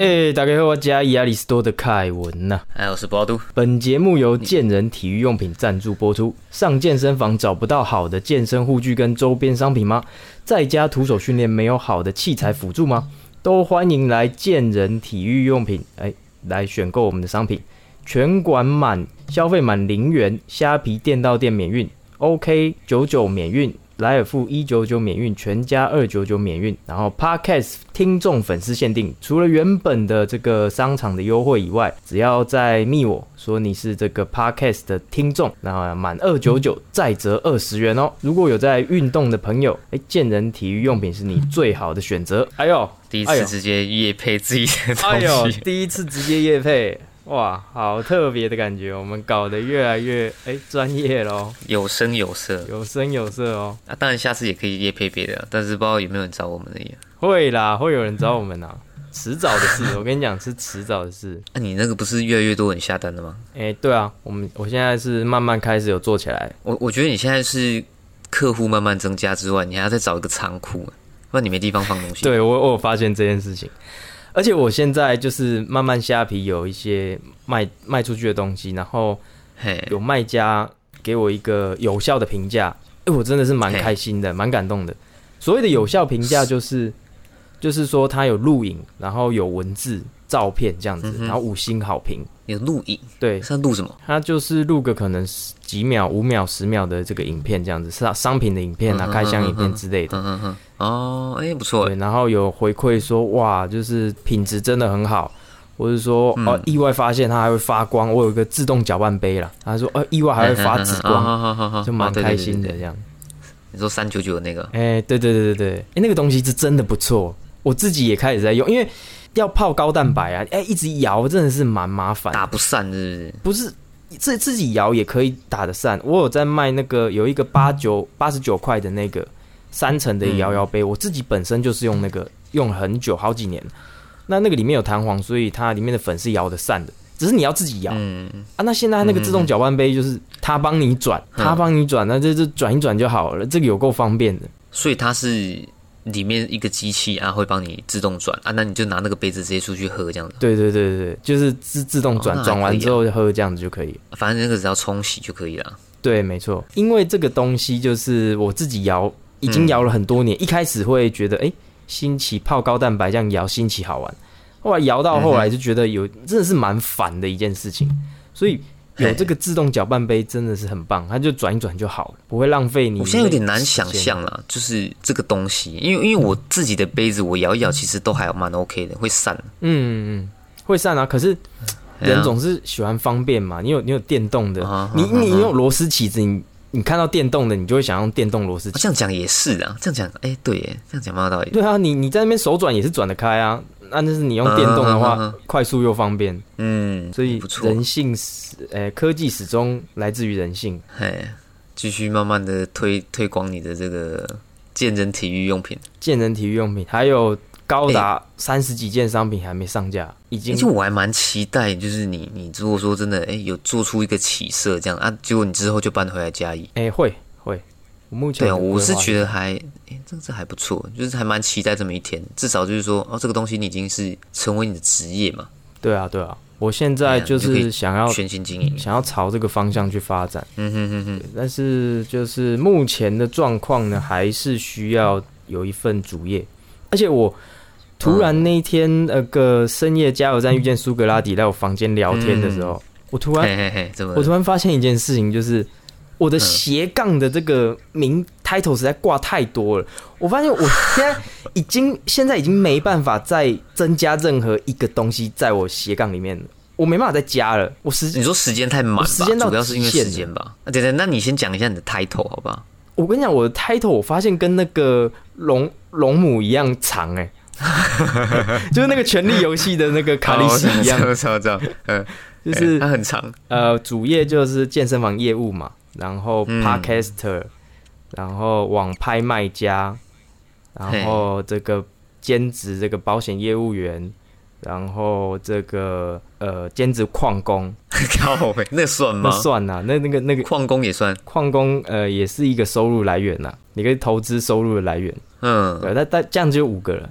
哎，大家好，我加亚里士多的凯文呐。哎，我是博都。本节目由健人体育用品赞助播出。上健身房找不到好的健身护具跟周边商品吗？在家徒手训练没有好的器材辅助吗？都欢迎来健人体育用品，哎，来选购我们的商品。全馆满消费满零元，虾皮店到店免运，OK 九九免运。莱尔富一九九免运，全家二九九免运。然后 Podcast 听众粉丝限定，除了原本的这个商场的优惠以外，只要在密我说你是这个 Podcast 的听众，那满二九九再折二十元哦。如果有在运动的朋友，哎，健人体育用品是你最好的选择。哎呦，第一次直接夜配自己的东西，第一次直接夜配。哇，好特别的感觉！我们搞得越来越哎专业喽，有声有色，有声有色哦。啊，当然下次也可以夜配别的，但是不知道有没有人找我们的呀？会啦，会有人找我们呐，迟早的事。我跟你讲，是迟早的事。那你那个不是越来越多人下单了吗？哎，对啊，我们我现在是慢慢开始有做起来。我我觉得你现在是客户慢慢增加之外，你还要再找一个仓库，不然你没地方放东西。对我，我发现这件事情。而且我现在就是慢慢虾皮有一些卖卖出去的东西，然后有卖家给我一个有效的评价，哎，我真的是蛮开心的，蛮感动的。所谓的有效评价就是，就是说它有录影，然后有文字、照片这样子，然后五星好评。有录影？对，是录什么？它就是录个可能几秒、五秒、十秒的这个影片这样子，是商品的影片啊，开箱影片之类的。嗯嗯嗯。哦，哎，不错。对，然后有回馈说，哇，就是品质真的很好，或者说，哦，意外发现它还会发光。我有一个自动搅拌杯了，他说，哦，意外还会发紫光，就蛮开心的这样。你说三九九的那个？哎，对对对对对，哎，那个东西是真的不错，我自己也开始在用，因为要泡高蛋白啊，哎，一直摇真的是蛮麻烦，打不散是不是？不是，自自己摇也可以打得散。我有在卖那个有一个八九八十九块的那个。三层的摇摇杯，我自己本身就是用那个用了很久，好几年。那那个里面有弹簧，所以它里面的粉是摇得散的，只是你要自己摇啊。那现在那个自动搅拌杯就是它帮你转，它帮你转，那这这转一转就好了，这个有够方便的。所以它是里面一个机器啊，会帮你自动转啊，那你就拿那个杯子直接出去喝这样子。对对对对对，就是自自动转，转完之后喝这样子就可以。反正那个只要冲洗就可以了。对，没错，因为这个东西就是我自己摇。已经摇了很多年，一开始会觉得哎新奇泡高蛋白这样摇新奇好玩，后来摇到后来就觉得有真的是蛮烦的一件事情，所以有这个自动搅拌杯真的是很棒，它就转一转就好了，不会浪费你。我现在有点难想象了，就是这个东西，因为因为我自己的杯子我摇一摇其实都还蛮 OK 的，会散。嗯嗯，会散啊，可是人总是喜欢方便嘛，你有你有电动的，你你用螺丝起子你。你看到电动的，你就会想用电动螺丝。这样讲也是啊，这样讲，哎，对，耶，这样讲蛮有道理。对啊，你你在那边手转也是转得开啊，那就是你用电动的话，快速又方便。嗯，所以人性始，哎，科技始终来自于人性。哎，继续慢慢的推推广你的这个健人体育用品，健人体育用品还有。高达三十几件商品还没上架，已经。而且我还蛮期待，就是你，你如果说真的，哎，有做出一个起色这样啊，结果你之后就搬回来嘉义，哎，会会。我目前对啊，我是觉得还，哎，这这还不错，就是还蛮期待这么一天，至少就是说，哦，这个东西你已经是成为你的职业嘛。对啊，对啊，我现在就是想要全心经营，想要朝这个方向去发展。嗯哼哼哼。但是就是目前的状况呢，还是需要有一份主业，而且我。突然那一天，那个深夜加油站遇见苏格拉底，在我房间聊天的时候，我突然，我突然发现一件事情，就是我的斜杠的这个名 title 实在挂太多了。我发现我现在已经现在已经没办法再增加任何一个东西在我斜杠里面了，我没办法再加了。我时你说时间太满，时间主要是因为时间吧？啊，对对，那你先讲一下你的 title 好不好？我跟你讲，我的 title 我发现跟那个龙龙母一样长哎。就是那个权力游戏的那个卡利斯一样，知道知道，嗯，就是它很长。呃，主业就是健身房业务嘛，然后 podcaster，然后网拍卖家，然后这个兼职这个保险业务员，然后这个呃兼职矿工，靠，那算吗？算呐，那那个那个矿工也算，矿工呃也是一个收入来源呐，你可以投资收入的来源。嗯，对，那但这样就五个了。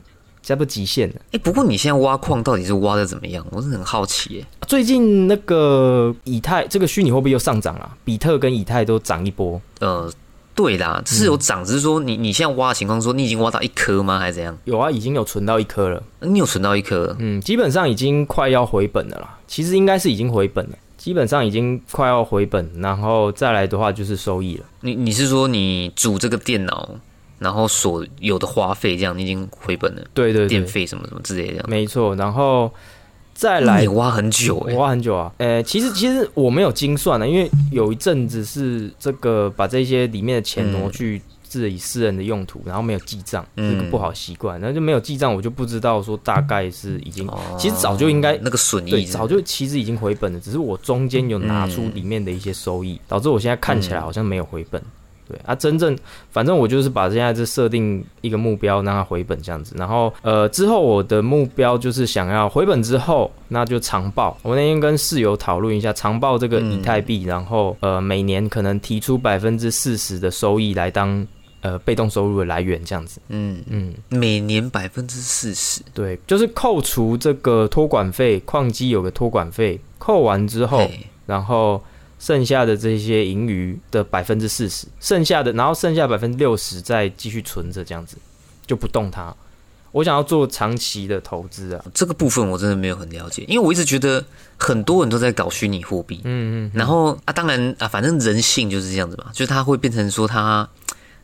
差不多极限了。哎、不过你现在挖矿到底是挖的怎么样？我是很好奇耶。最近那个以太这个虚拟货币又上涨了，比特跟以太都涨一波。呃，对啦，是有涨，只是说你你现在挖的情况，说你已经挖到一颗吗？还是怎样？有啊，已经有存到一颗了。你有存到一颗？嗯，基本上已经快要回本了啦。其实应该是已经回本了，基本上已经快要回本，然后再来的话就是收益了。你你是说你组这个电脑，然后所有的花费这样，你已经回本了？对对对，电费什么什么之类的这样。没错。然后再来你挖很久挖很久啊。呃，其实其实我没有精算的，因为有一阵子是这个把这些里面的钱挪去自己私人的用途，然后没有记账，嗯这个不好习惯。然后就没有记账，我就不知道说大概是已经，哦其实早就应该那个损，益早就其实已经回本了，只是我中间有拿出里面的一些收益，导致我现在看起来好像没有回本。对啊，真正反正我就是把现在这设定一个目标，让它回本这样子。然后呃，之后我的目标就是想要回本之后，那就长报。我那天跟室友讨论一下长报这个以太币，然后呃每年可能提出百分之四十的收益来当呃被动收入的来源这样子。嗯，嗯，每年百分之四十。对，就是扣除这个托管费，矿机有个托管费，扣完之后。然后剩下的这些盈余的百分之四十，剩下的然后剩下百分之六十再继续存着，这样子就不动它。我想要做长期的投资啊，这个部分我真的没有很了解，因为我一直觉得很多人都在搞虚拟货币，嗯嗯，然后啊，当然啊，反正人性就是这样子嘛，就是它会变成说它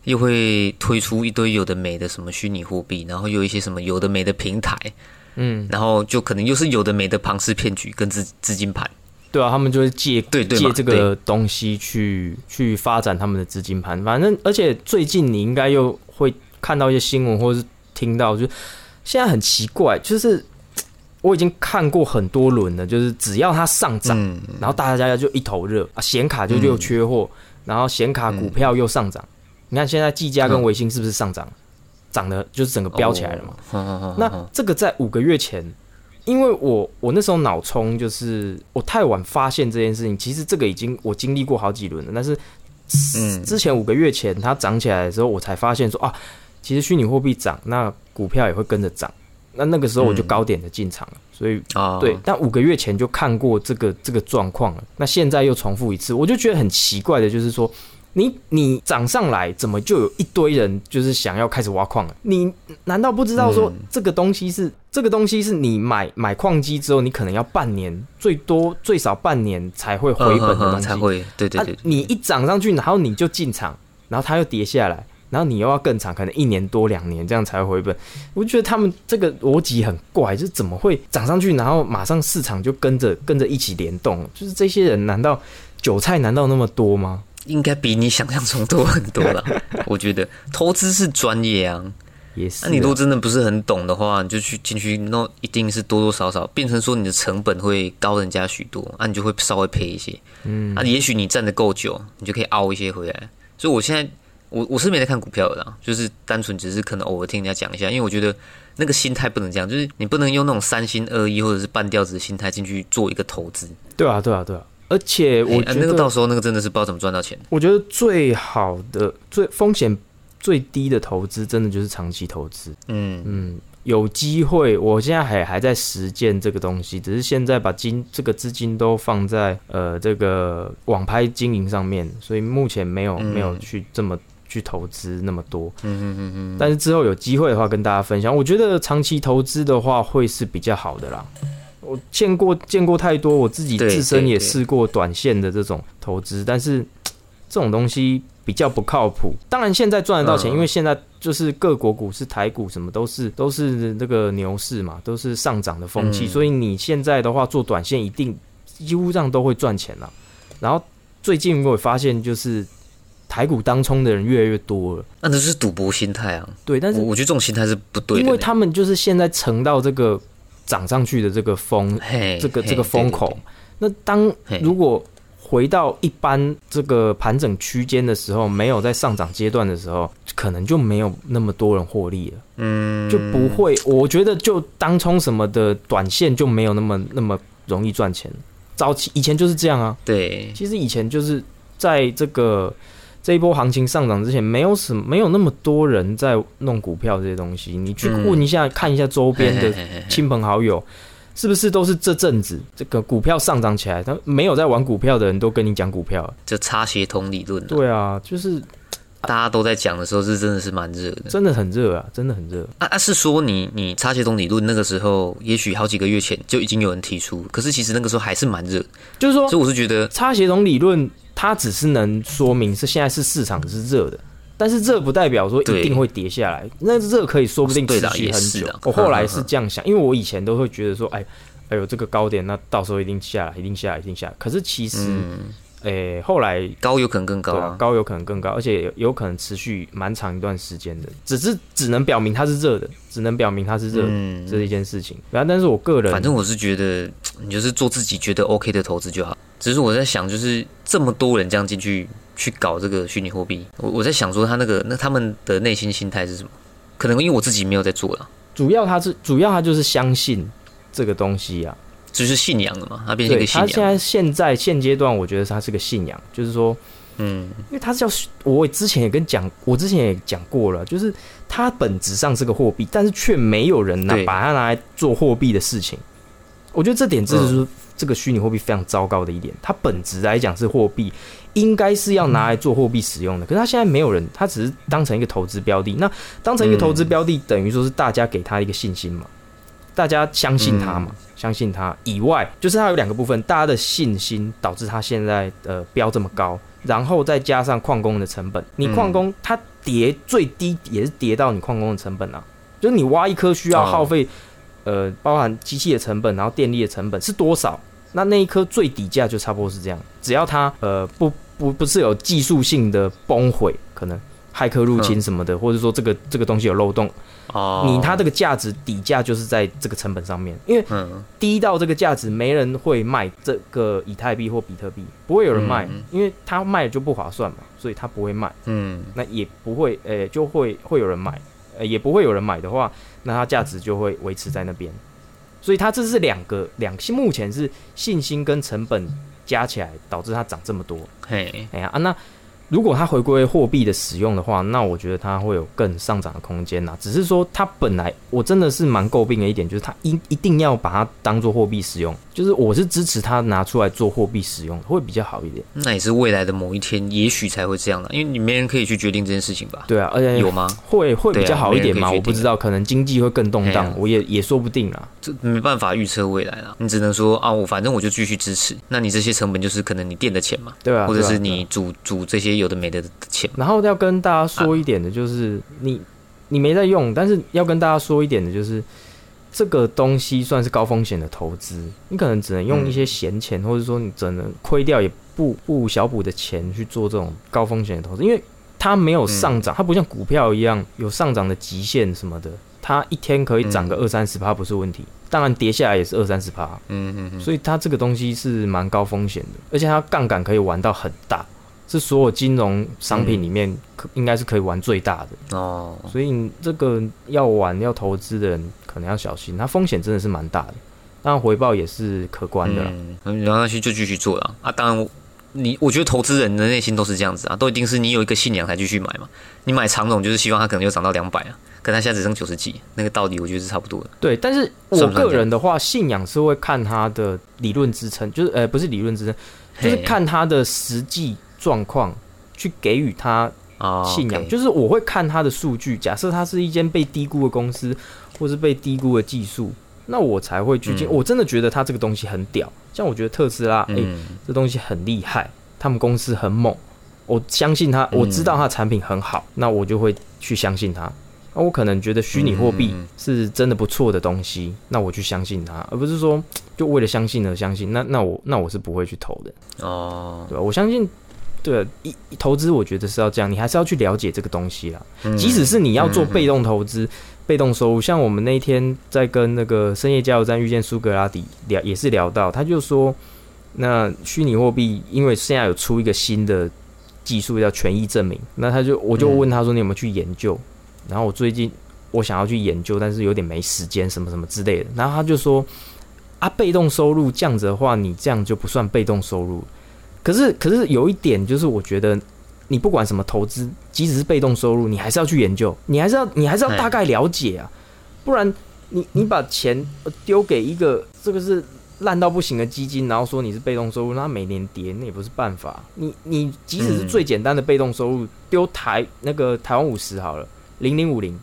又会推出一堆有的没的什么虚拟货币，然后又有一些什么有的没的平台，嗯，然后就可能又是有的没的庞氏骗局跟资资金盘，对啊，他们就是借借这个东西去去发展他们的资金盘。反正而且最近你应该又会看到一些新闻，或者是听到，就是现在很奇怪，就是我已经看过很多轮了，就是只要它上涨。嗯，然后大家就一头热啊，显卡就又缺货，然后显卡股票又上涨。你看现在技嘉跟微星是不是上涨？涨的就是整个飙起来了嘛。嘛那这个在五个月前，因为我我那时候脑冲就是我太晚发现这件事情，其实这个已经我经历过好几轮了，但是嗯之前五个月前它涨起来的时候，我才发现说啊，其实虚拟货币涨，那股票也会跟着涨。那那个时候我就高点的进场了，所以啊，对，但五个月前就看过这个这个状况了，那现在又重复一次，我就觉得很奇怪的，就是说，你你涨上来，怎么就有一堆人就是想要开始挖矿了？你难道不知道说这个东西是、这个东西是你买买矿机之后，你可能要半年，最多最少半年才会回本的东西，才会，对对对啊，你一涨上去，然后你就进场，然后它又跌下来。然后你又要更长，可能一年多两年这样才会回本。我就觉得他们这个逻辑很怪，就是怎么会涨上去，然后马上市场就跟着跟着一起联动？就是这些人难道韭菜难道那么多吗？应该比你想象中多很多了。我觉得投资是专业啊，也是啊、那你如果真的不是很懂的话，你就去进去，那一定是多多少少变成说你的成本会高人家许多，啊，你就会稍微赔一些，嗯，啊，也许你站得够久，你就可以凹一些回来。所以我现在我我是没在看股票的啦，就是单纯只是可能偶尔听人家讲一下，因为我觉得那个心态不能这样，就是你不能用那种三心二意或者是半吊子的心态进去做一个投资。对啊，对啊，对啊。而且我觉得，那个到时候那个真的是不知道怎么赚到钱。我觉得最好的、最风险最低的投资，真的就是长期投资。嗯嗯，有机会，我现在还还在实践这个东西，只是现在把金这个资金都放在呃这个网拍经营上面，所以目前没有、嗯没有去这么去投资那么多。嗯嗯嗯嗯，但是之后有机会的话，跟大家分享。我觉得长期投资的话，会是比较好的啦。我见过见过太多，我自己自身也试过短线的这种投资，但是 这种东西比较不靠谱。当然现在赚得到钱，嗯因为现在就是各国股市、台股什么都是都是那个牛市嘛，都是上涨的风气，嗯所以你现在的话做短线一定几乎上都会赚钱了。然后最近我也发现，就是台股当冲的人越来越多了，那这是赌博心态啊。对，但是我我觉得这种心态是不对的，因为他们就是现在乘到这个涨上去的这个风，这个这个风口。那当如果回到一般这个盘整区间的时候，没有在上涨阶段的时候，可能就没有那么多人获利了，嗯，就不会。我觉得就当冲什么的短线就没有那么那么容易赚钱。早期以前就是这样啊，对，其实以前就是在这个这一波行情上涨之前，没有什么没有那么多人在弄股票这些东西。你去问一下，看一下周边的亲朋好友，是不是都是这阵子这个股票上涨起来，他没有在玩股票的人都跟你讲股票，就差协同理论。对啊，就是大家都在讲的时候，是真的是蛮热的，真的很热啊，真的很热。啊啊，是说你你差协同理论那个时候，也许好几个月前就已经有人提出，可是其实那个时候还是蛮热，就是说，所以我是觉得差协同理论。它只是能说明是现在是市场是热的，但是热不代表说一定会跌下来。那热可以说不定持续很久。我后来 是这样想，因为我以前都会觉得说，哎，哎呦这个高点，那到时候一定下来，一定下来，一定下来。可是其实，哎，后来高有可能更高，高有可能更高，而且有可能持续蛮长一段时间的。只是只能表明它是热的，只能表明它是热，嗯这是一件事情。然后，但是我个人，反正我是觉得，你就是做自己觉得 OK 的投资就好。只是我在想，就是这么多人这样进去去搞这个虚拟货币，我我在想说，他那个那他们的内心心态是什么？可能因为我自己没有在做了。主要他是主要他就是相信这个东西啊，就是信仰了嘛，他变成一个信仰。他现在现在现阶段，我觉得他是个信仰，就是说，嗯，因为他是叫我之前也跟讲，我之前也讲过了，就是它本质上是个货币，但是却没有人拿把它拿来做货币的事情。我觉得这点就是。这个虚拟货币非常糟糕的一点，它本质来讲是货币，应该是要拿来做货币使用的。可是它现在没有人，它只是当成一个投资标的。那当成一个投资标的，等于说是大家给他一个信心嘛，大家相信他嘛，相信他以外，就是它有两个部分，大家的信心导致它现在呃标这么高，然后再加上矿工的成本，你矿工它跌最低也是跌到你矿工的成本啊，就是你挖一颗需要耗费。呃，包含机器的成本，然后电力的成本是多少？那那一颗最底价就差不多是这样。只要它呃不不不是有技术性的崩毁，可能骇客入侵什么的，或者说这个这个东西有漏洞，哦，你它这个价值底价就是在这个成本上面，因为低到这个价值，没人会卖这个以太币或比特币，不会有人卖，因为它卖就不划算嘛，所以它不会卖。嗯，那也不会，诶，就会会有人买，呃，也不会有人买的话。那它价值就会维持在那边，所以它这是两个两目前是信心跟成本加起来导致它涨这么多。嘿，哎呀啊那。如果它回归货币的使用的话，那我觉得它会有更上涨的空间呐。只是说它本来我真的是蛮诟病的一点，就是它一一定要把它当做货币使用，就是我是支持它拿出来做货币使用，会比较好一点。那也是未来的某一天，也许才会这样的，因为你没人可以去决定这件事情吧？对啊，而且有吗？会会比较好一点吗？我不知道，可能经济会更动荡，我也也说不定啊。这没办法预测未来了，你只能说啊，我反正我就继续支持。那你这些成本就是可能你垫的钱嘛？对啊，或者是你煮煮这些有的没的钱。然后要跟大家说一点的，就是你你没在用，但是要跟大家说一点的，就是这个东西算是高风险的投资，你可能只能用一些闲钱，或者说你只能亏掉也不不小补的钱去做这种高风险的投资，因为它没有上涨，它不像股票一样有上涨的极限什么的，它一天可以涨个二三十趴不是问题，当然跌下来也是二三十趴，嗯嗯嗯，所以它这个东西是蛮高风险的，而且它杠杆可以玩到很大。是所有金融商品里面可应该是可以玩最大的哦，所以这个要玩要投资的人可能要小心，它风险真的是蛮大的，但回报也是可观的。嗯，然后那些就继续做了啊。当然，你我觉得投资人的内心都是这样子啊，都一定是你有一个信仰才继续买嘛。你买长总就是希望它可能又涨到两百啊，可它现在只剩九十几，那个道理我觉得是差不多的。对，但是我个人的话，信仰是会看它的理论支撑，就是呃不是理论支撑，就是看它的实际。状况去给予他信仰，就是我会看它的数据。假设它是一间被低估的公司，或是被低估的技术，那我才会去进。我真的觉得它这个东西很屌，像我觉得特斯拉，哎，这东西很厉害，他们公司很猛，我相信他，我知道他的产品很好，那我就会去相信他。那我可能觉得虚拟货币是真的不错的东西，那我去相信他，而不是说就为了相信而相信。那那我那我是不会去投的哦，对吧？我相信。对，一投资我觉得是要这样，你还是要去了解这个东西啦。即使是你要做被动投资、被动收入，像我们那天在跟那个深夜加油站遇见苏格拉底聊，也是聊到，他就说，那虚拟货币因为现在有出一个新的技术叫权益证明，那他就我就问他说你有没有去研究？然后我最近我想要去研究，但是有点没时间，什么什么之类的。然后他就说啊，被动收入这样子的话，你这样就不算被动收入。可是，可是有一点就是，我觉得你不管什么投资，即使是被动收入，你还是要去研究，你还是要你还是要大概了解啊，不然你你把钱丢给一个这个是烂到不行的基金，然后说你是被动收入，那每年跌，那也不是办法。你你即使是最简单的被动收入，丢台那个台湾五十好了，零零五零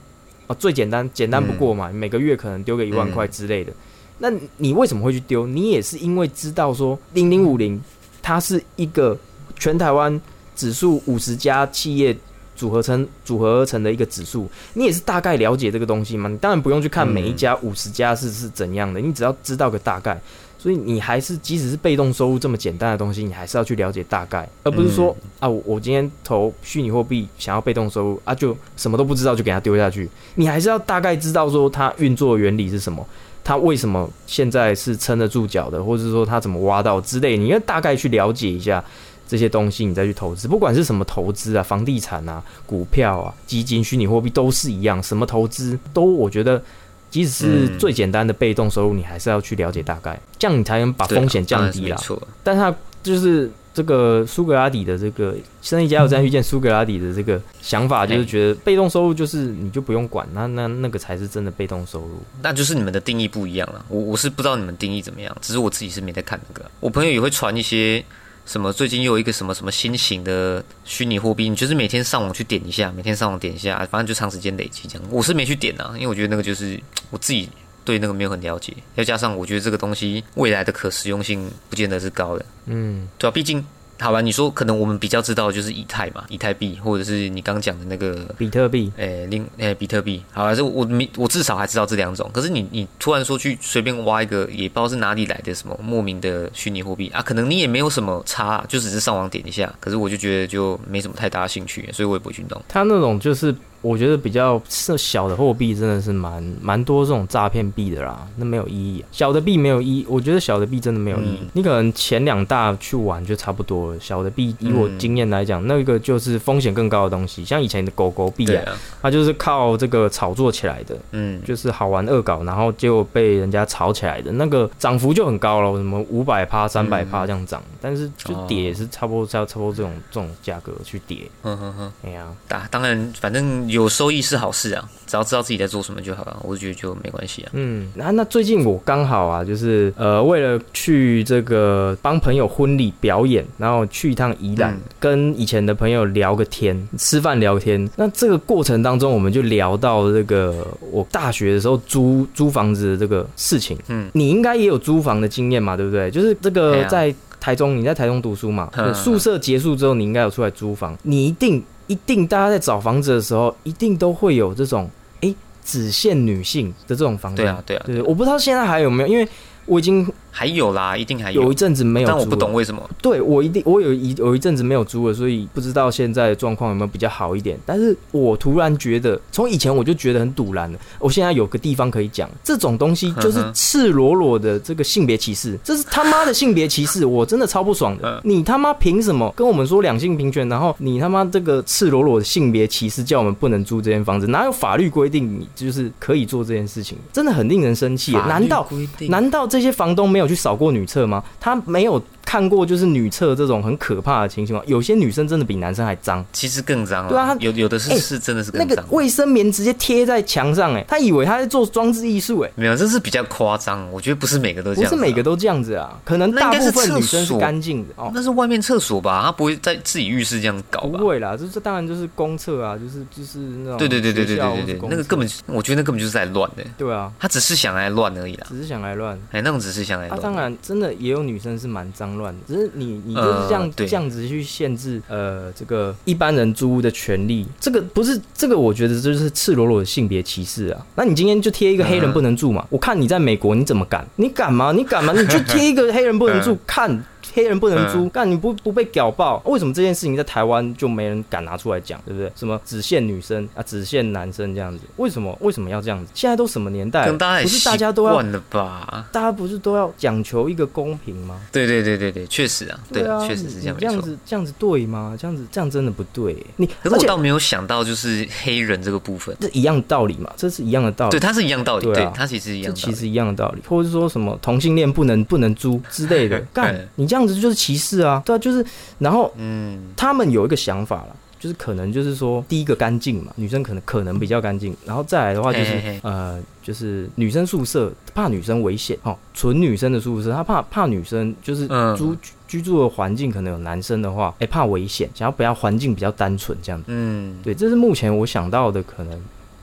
啊，最简单简单不过嘛，每个月可能丢个一万块之类的。那你为什么会去丢？你也是因为知道说零零五零它是一个全台湾。指数五十家企业组合成组合而成的一个指数，你也是大概了解这个东西吗？你当然不用去看每一家五十家是是怎样的，你只要知道个大概。所以你还是即使是被动收入这么简单的东西，你还是要去了解大概，而不是说啊，我我今天投虚拟货币想要被动收入啊，就什么都不知道就给它丢下去。你还是要大概知道说它运作原理是什么，它为什么现在是撑得住脚的，或者是说它怎么挖到之类，你要大概去了解一下。这些东西你再去投资，不管是什么投资啊，房地产啊、股票啊、基金、虚拟货币都是一样，什么投资都我觉得，即使是最简单的被动收入，你还是要去了解大概，这样你才能把风险降低啦。但他就是这个苏格拉底的这个生意加油站遇见苏格拉底的这个想法，就是觉得被动收入就是你就不用管，那那那个才是真的被动收入。那就是你们的定义不一样了。我我是不知道你们定义怎么样，只是我自己是没在看那个。我朋友也会传一些。什么？最近又有一个什么什么新型的虚拟货币？你就是每天上网去点一下，每天上网点一下，反正就长时间累积这样。我是没去点啊，因为我觉得那个就是我自己对那个没有很了解，要加上我觉得这个东西未来的可实用性不见得是高的。嗯，对啊，毕竟。好吧，你说可能我们比较知道就是以太嘛，以太币，或者是你刚讲的那个比特币，诶，另诶，比特币。好，吧，是我没我至少还知道这两种。可是你你突然说去随便挖一个，也不知道是哪里来的什么莫名的虚拟货币啊，可能你也没有什么差，就只是上网点一下。可是我就觉得就没什么太大的兴趣，所以我也不会去弄。他那种就是。我觉得比较是小的货币真的是蛮蛮多这种诈骗币的啦，那没有意义。小的币没有意义，我觉得小的币真的没有意义。你可能前两大去玩就差不多了。小的币以我经验来讲，那个就是风险更高的东西。像以前的狗狗币啊，它就是靠这个炒作起来的，嗯，就是好玩恶搞，然后结果被人家炒起来的，那个涨幅就很高了，什么五百趴、三百趴这样涨，但是就跌也是差不多差差不多这种这种价格去跌。嗯哼哼，哎呀，当当然反正。有收益是好事啊，只要知道自己在做什么就好了，我觉得就没关系啊。嗯，那那最近我刚好啊，就是呃，为了去这个帮朋友婚礼表演，然后去一趟宜兰，跟以前的朋友聊个天，吃饭聊天。那这个过程当中，我们就聊到这个我大学的时候租租房子的这个事情。嗯，你应该也有租房的经验嘛，对不对？就是这个在台中，你在台中读书嘛，宿舍结束之后，你应该有出来租房，你一定。一定，大家在找房子的时候，一定都会有这种哎，只限女性的这种房子。对啊，对啊，对，我不知道现在还有没有，因为我已经。还有啦，一定还有。有一阵子没有，但我不懂为什么。对我一定，我有一有一阵子没有租了，所以不知道现在状况有没有比较好一点。但是我突然觉得，从以前我就觉得很堵然了。我现在有个地方可以讲，这种东西就是赤裸裸的这个性别歧视，这是他妈的性别歧视，我真的超不爽的。你他妈凭什么跟我们说两性平权？然后你他妈这个赤裸裸的性别歧视，叫我们不能租这间房子？哪有法律规定你就是可以做这件事情？真的很令人生气。难道难道这些房东没有去扫过女厕？吗？他没有。看过就是女厕这种很可怕的情形吗？有些女生真的比男生还脏，其实更脏。对啊，有有的是是真的是那个卫生棉直接贴在墙上，哎，他以为他在做装置艺术，哎，没有，这是比较夸张。我觉得不是每个都这样，不是每个都这样子啊，可能大部分女生是干净的哦。那是外面厕所吧？他不会在自己浴室这样搞吧？不会啦，这这当然就是公厕啊，就是就是那种对对对对对对对对，那个根本我觉得那根本就是在乱的。对啊，他只是想来乱而已啦，只是想来乱。哎，那种只是想来乱。当然，真的也有女生是蛮脏乱的，只是你。你就是这样这样子去限制呃这个一般人租屋的权利，这个不是这个，我觉得这就是赤裸裸的性别歧视啊！那你今天就贴一个黑人不能住嘛？我看你在美国你怎么敢？你敢吗？你敢吗？你就贴一个黑人不能住 看。黑人不能租，干你不不被屌爆？为什么这件事情在台湾就没人敢拿出来讲，对不对？什么只限女生啊，只限男生这样子？为什么为什么要这样子？现在都什么年代？不是大家都要了吧？大家不是都要讲求一个公平吗？对对对对对，确实啊，对啊，确实是这样。这样子这样子对吗？这样子这样真的不对。你可是我倒没有想到，就是黑人这个部分，这一样道理嘛？这是一样的道理。对，它是一样道理。对，它其实一样。这其实一样的道理，或者是说什么同性恋不能不能租之类的？干你这样。样子就是歧视啊，对啊，就是然后嗯，他们有一个想法了。就是可能就是说，第一个干净嘛，女生可能可能比较干净，然后再来的话就是呃，就是女生宿舍怕女生危险哦，纯女生的宿舍，她怕怕女生就是嗯居居住的环境可能有男生的话，哎、怕危险，想要不要环境比较单纯这样子。嗯，对，这是目前我想到的可能，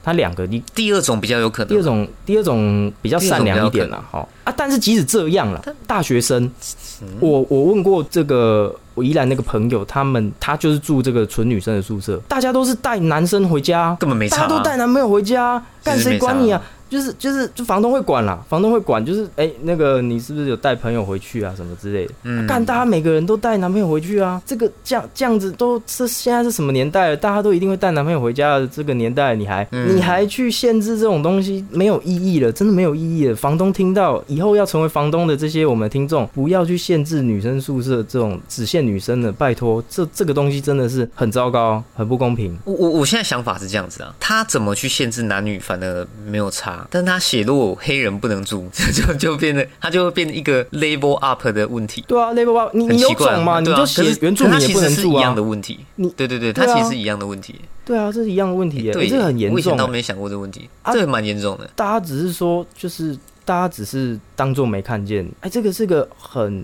它两个你第二种比较有可能。第二种第二种比较善良一点了，好啊，但是即使这样了，大学生，嗯。我我问过这个我宜兰那个朋友，他们他就是住这个纯女生的宿舍，大家都是带男生回家，根本没差啊。大家都带男朋友回家，干谁管你啊？就是就是就房东会管啦，房东会管，就是哎、那个你是不是有带朋友回去啊什么之类的？嗯干、大家每个人都带男朋友回去啊，这个这样这样子都是现在是什么年代了？大家都一定会带男朋友回家的这个年代，你还、嗯你还去限制这种东西，没有意义了，真的没有意义了。房东听到以后要成为房东的这些我们的听众，不要去限制女生宿舍这种只限女生的，拜托，这这个东西真的是很糟糕，很不公平。我我我现在想法是这样子啊，他怎么去限制男女反而没有差，但他写落黑人不能住，就就变得他就会变成一个 label up 的问题。对啊 label up，你你有种嘛，你就写原住民也不能住一样的。问题。你对对对，对啊它其实是一样的问题。对啊，这是一样的问题耶，对，欸这个很严我以前。倒没想过这个问题，啊这个蛮严重的。大家只是说，就是大家只是当做没看见，哎，这个是个很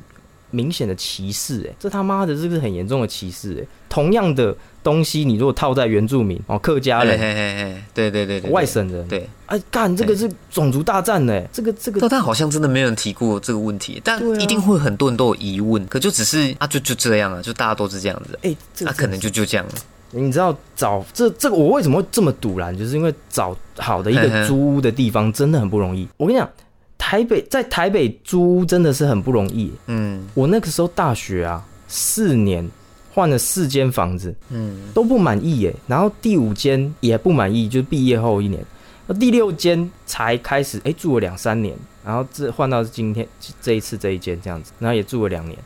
明显的歧视，哎，这他妈的这是很严重的歧视，哎，同样的东西，你如果套在原住民哦，客家人、嘿嘿嘿嘿，对对对对，外省人，对。哎，干这个是种族大战呢，这个这个但他好像真的没有人提过这个问题，但一定会很多人都有疑问，可就只是啊，就就这样啊，就大家都是这样子，哎，这那、可能就就这样了。你知道找这这个我为什么会这么堵然，就是因为找好的一个租屋的地方真的很不容易。我跟你讲，台北在台北租屋真的是很不容易。嗯我那个时候大学啊，四年换了四间房子嗯，都不满意耶，然后第五间也不满意，就是毕业后一年，那第六间才开始哎、住了两三年，然后这换到今天这一次这一间这样子，然后也住了两年。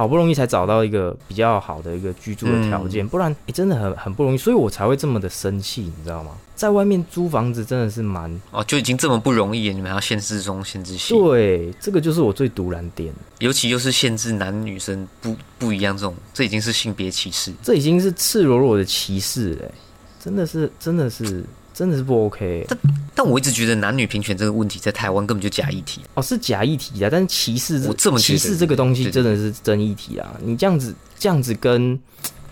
好不容易才找到一个比较好的一个居住的条件，不然、欸、真的很很不容易，所以我才会这么的生气，你知道吗？在外面租房子真的是蛮哦，就已经这么不容易了，你们还要限制中限制性，对，这个就是我最独然点，尤其又是限制男女生不不一样这种，这已经是性别歧视。这已经是赤裸裸的歧视哎、真的是真的是真的是不 OK 欸、但我一直觉得男女平权这个问题在台湾根本就假议题。哦，是假议题啊，但是歧视我这么歧视这个东西真的是真议题啊！你这样子这样子跟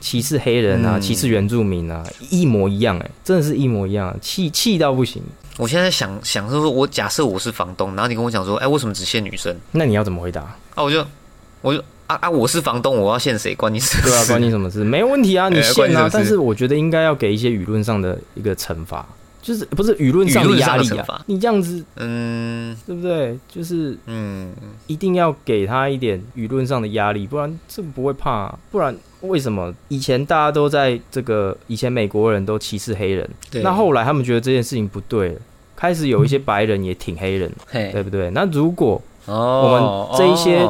歧视黑人啊、嗯歧视原住民啊一模一样哎、真的是一模一样，气气到不行。我现在想想说说，我假设我是房东，然后你跟我讲说，哎、为什么只限女生？那你要怎么回答？啊，我就我就啊啊，我是房东，我要限谁？关你什么对啊，事关你什么事？没有问题啊，你限啊但是我觉得应该要给一些舆论上的一个惩罚，就是不是舆论上的压力啊？你这样子嗯对不对？就是嗯，一定要给他一点舆论上的压力，不然这个不会怕、啊。不然为什么以前大家都在这个以前美国人都歧视黑人，那后来他们觉得这件事情不对了，开始有一些白人也挺黑人，对不对？那如果哦，我们这一些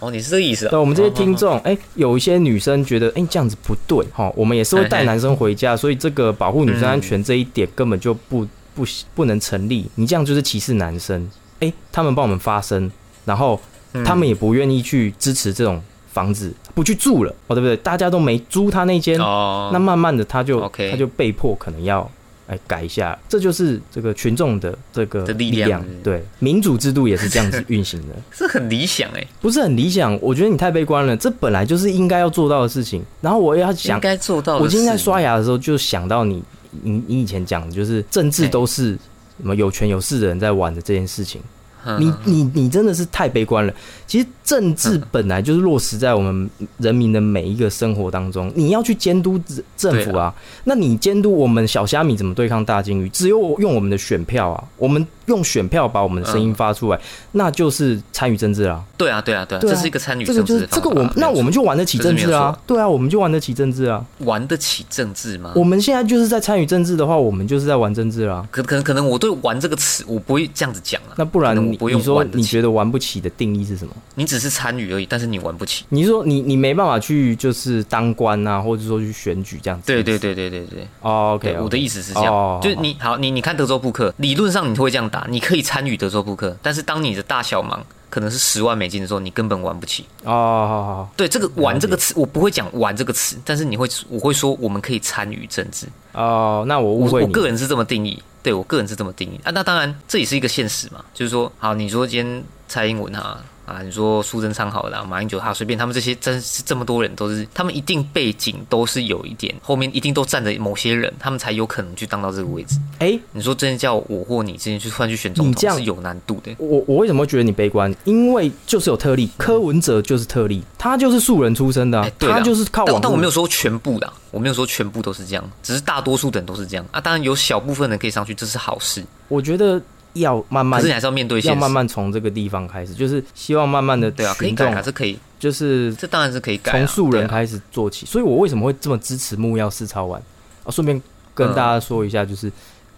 哦，哦你是这个意思啊？对我们这些听哦，众，哎、有一些女生觉得，哎、这样子不对，哈，我们也是会带男生回家，所以这个保护女生安全这一点根本就不不不能成立，你这样就是歧视男生，哎、他们帮我们发声，然后嗯。他们也不愿意去支持这种房子，不去住了，哦，对不对？大家都没租他那间，哦，那慢慢的他就他就被迫可能要哎改一下，这就是这个群众的这个力量对，民主制度也是这样子运行的，这很理想哎，不是很理想。我觉得你太悲观了，这本来就是应该要做到的事情。然后我也要应想，该做到。我今天在刷牙的时候就想到你，你你以前讲的就是政治都是什么有权有势的人在玩的这件事情。嗯，你你你真的是太悲观了。其实政治本来就是落实在我们人民的每一个生活当中，你要去监督政政府啊。那你监督我们小虾米怎么对抗大金鱼？只有用我们的选票啊，我们用选票把我们的声音发出来，那就是参与政治啦。对啊对啊对啊，对啊这是一个参与这个政治的就是这个我那我们就玩得起政治啊。对啊，我们就玩得起政治啊。玩得起政治吗？我们现在就是在参与政治的话，我们就是在玩政治啊。可可能可能我对“玩”这个词，我不会这样子讲啊。那不然你你说你觉得玩不起的定义是什么？你只是参与而已，但是你玩不起。你说你你没办法去就是当官啊，或者说去选举这样子。对对对对对对。哦，OK，对，我的意思是这样，哦就是你好，你你看德州扑克，理论上你会这样打，你可以参与德州扑克，但是当你的大小盲可能是十万美金的时候，你根本玩不起。哦，好好好，对这个“玩”这个词，我不会讲“玩”这个词，但是你会，我会说我们可以参与政治。哦，那我误我会你。我个人是这么定义，对我个人是这么定义啊。那当然，这也是一个现实嘛，就是说，好，你说今天蔡英文哈啊，你说苏贞昌好了，马英九他随便他们这些真是这么多人都是，他们一定背景都是有一点，后面一定都站着某些人，他们才有可能去当到这个位置。哎、你说真的叫我或你之前去突然去选总你这样统是有难度的，我我为什么会觉得你悲观？因为就是有特例，柯文哲就是特例，他就是素人出身的、他就是靠网但但我没有说全部的，我没有说全部都是这样，只是大多数的人都是这样啊。当然有小部分人可以上去，这是好事，我觉得要慢慢可是你还是要面对。要慢慢从这个地方开始，就是希望慢慢的对啊，可以改啊，这可以，就是这当然是可以改、啊。从素人开始做起。所以我为什么会这么支持木曜四超玩？啊，顺便跟嗯大家说一下，就是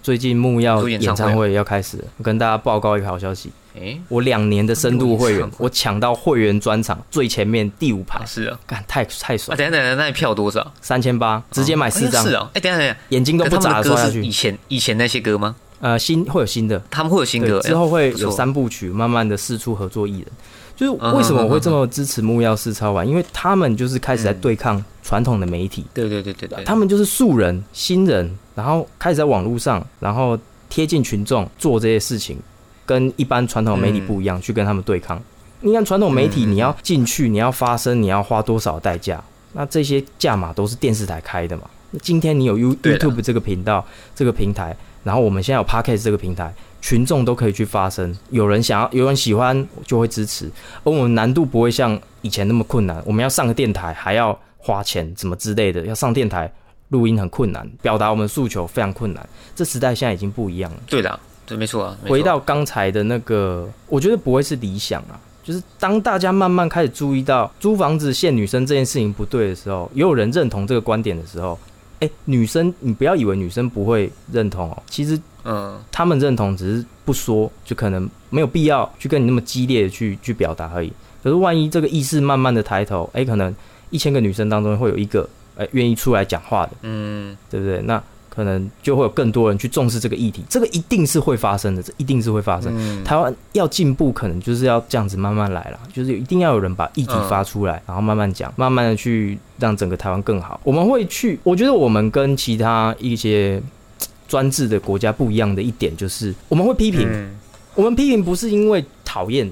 最近木曜演唱会要开始了，我跟大家报告一个好消息。哎、我两年的深度会员我抢到会员专场最前面第五排啊，是啊，干太太啊，爽，等下等下，那你票多少？三千八，直接买四张哦，是啊，哎、等下等下，眼睛都不眨刷下去以。前以前那些歌吗？呃，新会有新的，他们会有新歌，之后会有三部曲，慢慢的四处合作艺人。就是嗯为什么我会这么支持木曜四超玩？因为他们就是开始在对抗传统的媒体，对对对对对，他们就是素人、新人，然后开始在网络上，然后贴近群众做这些事情，跟一般传统媒体不一样，去跟他们对抗。你看传统媒体，嗯你要进去，你要发声，你要花多少代价？那这些价码都是电视台开的嘛？那今天你有 You YouTube 这个频道、这个平台，然后我们现在有 Podcast 这个平台，群众都可以去发声。有人想要，有人喜欢，就会支持。而我们难度不会像以前那么困难，我们要上个电台还要花钱，怎么之类的，要上电台录音很困难，表达我们诉求非常困难。这时代现在已经不一样了。对的，对，没错啊。回到刚才的那个，我觉得不会是理想啊。就是当大家慢慢开始注意到租房子限女生这件事情不对的时候，也有人认同这个观点的时候，哎、女生你不要以为女生不会认同哦，其实嗯，他们认同只是不说，就可能没有必要去跟你那么激烈的去去表达而已。可是万一这个意识慢慢的抬头，哎、可能一千个女生当中会有一个哎愿、意出来讲话的，嗯，对不对？那可能就会有更多人去重视这个议题，这个一定是会发生的，这一定是会发生。嗯。台湾要进步，可能就是要这样子慢慢来啦，就是一定要有人把议题嗯发出来，然后慢慢讲，慢慢的去让整个台湾更好。我们会去，我觉得我们跟其他一些专制的国家不一样的一点，就是我们会批评，嗯。我们批评不是因为讨厌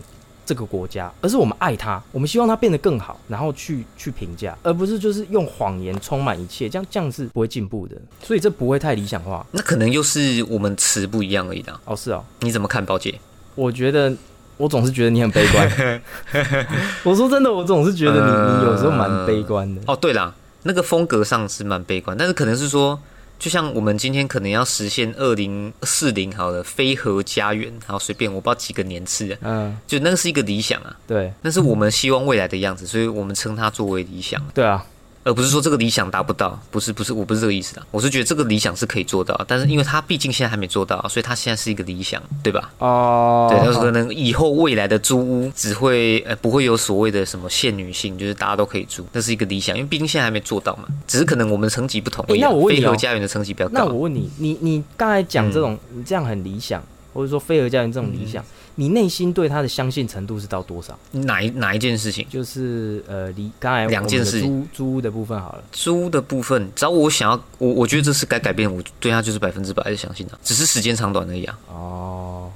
这个国家，而是我们爱它，我们希望它变得更好，然后去去评价，而不是就是用谎言充满一切，这样这样是不会进步的。所以这不会太理想化。那可能又是我们词不一样而已的。哦，是哦，你怎么看，宝姐？我觉得我总是觉得你很悲观。我说真的，我总是觉得你你有时候蛮悲观的。哦，对啦，那个风格上是蛮悲观，但是可能是说，就像我们今天可能要实现二零四零好了，非核家园，好随便我不知道几个年次，嗯，就那个是一个理想啊，对。那是我们希望未来的样子，所以我们称它作为理想。对啊，而不是说这个理想达不到，不是不是，我不是这个意思的，我是觉得这个理想是可以做到，但是因为他毕竟现在还没做到，所以他现在是一个理想，对吧？哦，对，就是可能以后未来的租屋只会呃不会有所谓的什么限女性，就是大家都可以住，那是一个理想，因为毕竟现在还没做到嘛，只是可能我们的层级不同而已啊。诶那我问你哦非核家园的层级比较高，那我问你，你你刚才讲这种，你这样很理想，或者说非核家园这种理想，你内心对他的相信程度是到多少？哪一哪一件事情？就是呃，离刚才两件事租租屋的部分好了，租的部分，只要我想要，我我觉得这是该改变，我对他就是百分之百的相信的，只是时间长短而已啊。哦，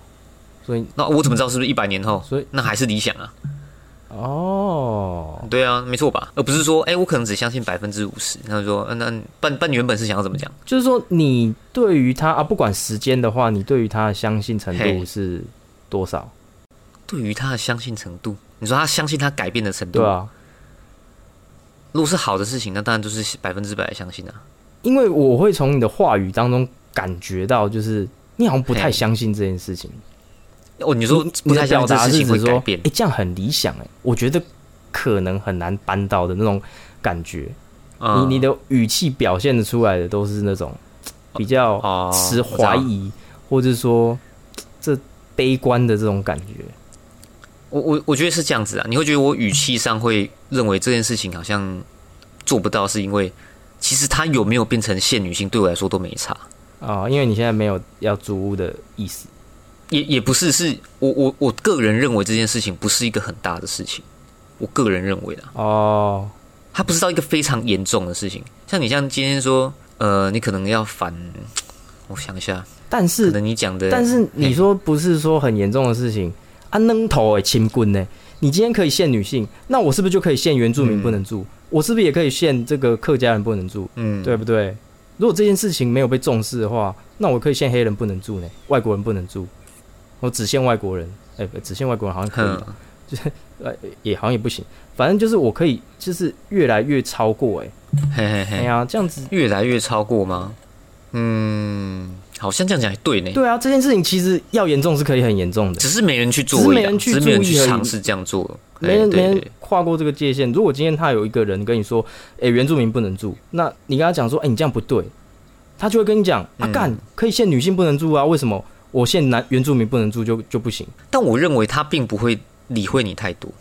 所以那我怎么知道是不是一百年后？所以那还是理想啊。哦，对啊，没错吧？而不是说，哎、我可能只相信百分之五十。他就说，嗯、那半半原本是想要怎么讲？就是说你对于他啊，不管时间的话，你对于他的相信程度嘿是多少？对于他的相信程度，你说他相信他改变的程度，对啊，如果是好的事情，那当然就是百分之百的相信啊。因为我会从你的话语当中感觉到，就是你好像不太相信这件事情。哦，你说不太相信这你的表达事情说，会改变哎、，这样很理想哎、我觉得可能很难办到的那种感觉。嗯你你的语气表现的出来的都是那种比较哦持怀疑，或者说这悲观的这种感觉。我我我觉得是这样子啊，你会觉得我语气上会认为这件事情好像做不到，是因为其实他有没有变成现女性对我来说都没差。啊、因为你现在没有要租屋的意思。也也不是，是我我我个人认为这件事情不是一个很大的事情，我个人认为的，哦，他不是到一个非常严重的事情。像你像今天说，呃，你可能要反，我想一下，但是能你讲的，但是你说不是说很严重的事情啊，扔头诶，亲棍呢？你今天可以限女性，那我是不是就可以限原住民不能住？我是不是也可以限这个客家人不能住？嗯，对不对？如果这件事情没有被重视的话，那我可以限黑人不能住呢，外国人不能住，我只限外国人，哎、不只限外国人好像可以。就是，呃，也好像也不行，反正就是我可以，就是越来越超过、哎，嘿嘿哎嘿，呀，这样子，越来越超过吗？嗯，好像这样讲也对呢。对啊，这件事情其实要严重是可以很严重的，只是没人去做只是没人去只是没人注意而已去尝试这样做。没人没人跨过这个界限。如果今天他有一个人跟你说，哎、原住民不能住，那你跟他讲说，哎、你这样不对，他就会跟你讲，啊嗯干，可以限女性不能住啊，为什么我限男原住民不能住就就不行？但我认为他并不会理会你太多，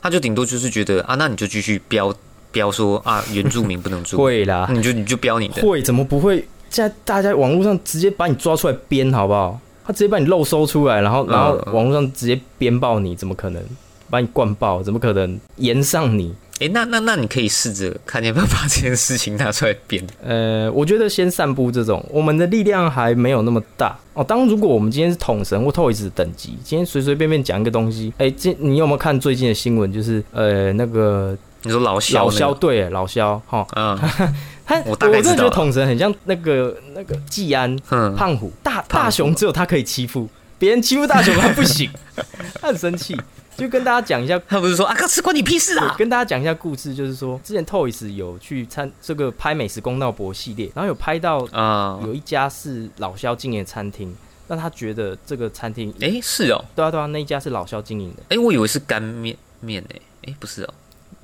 他就顶多就是觉得啊，那你就继续标标说啊，原住民不能住，会啦，你就你就标你的。会怎么不会？现在大家网络上直接把你抓出来编，好不好？他直接把你漏搜出来，然后嗯然后网络上直接编爆你，怎么可能？把你灌爆，怎么可能延上你？诶，那那那你可以试着看你要不要把这件事情拿出来编。呃，我觉得先散布这种，我们的力量还没有那么大哦。当如果我们今天是统神或 Toys 的等级，今天随随便便讲一个东西，哎、今你有没有看最近的新闻？就是呃，那个你说老肖、老那个，肖对老肖哈，嗯 他我真的觉得统神很像那个那个季安哼，胖虎，大大雄只有他可以欺负，别人欺负大雄他不行，他很生气。就跟大家讲一下，他不是说啊，哥吃关你屁事啊？跟大家讲一下故事，就是说之前 Toys 有去参这个拍美食公道博系列，然后有拍到啊，有一家是老肖经营的餐厅，那他觉得这个餐厅，诶，是哦，对啊对啊，那一家是老肖经营的，诶，我以为是干面面诶，诶，不是哦，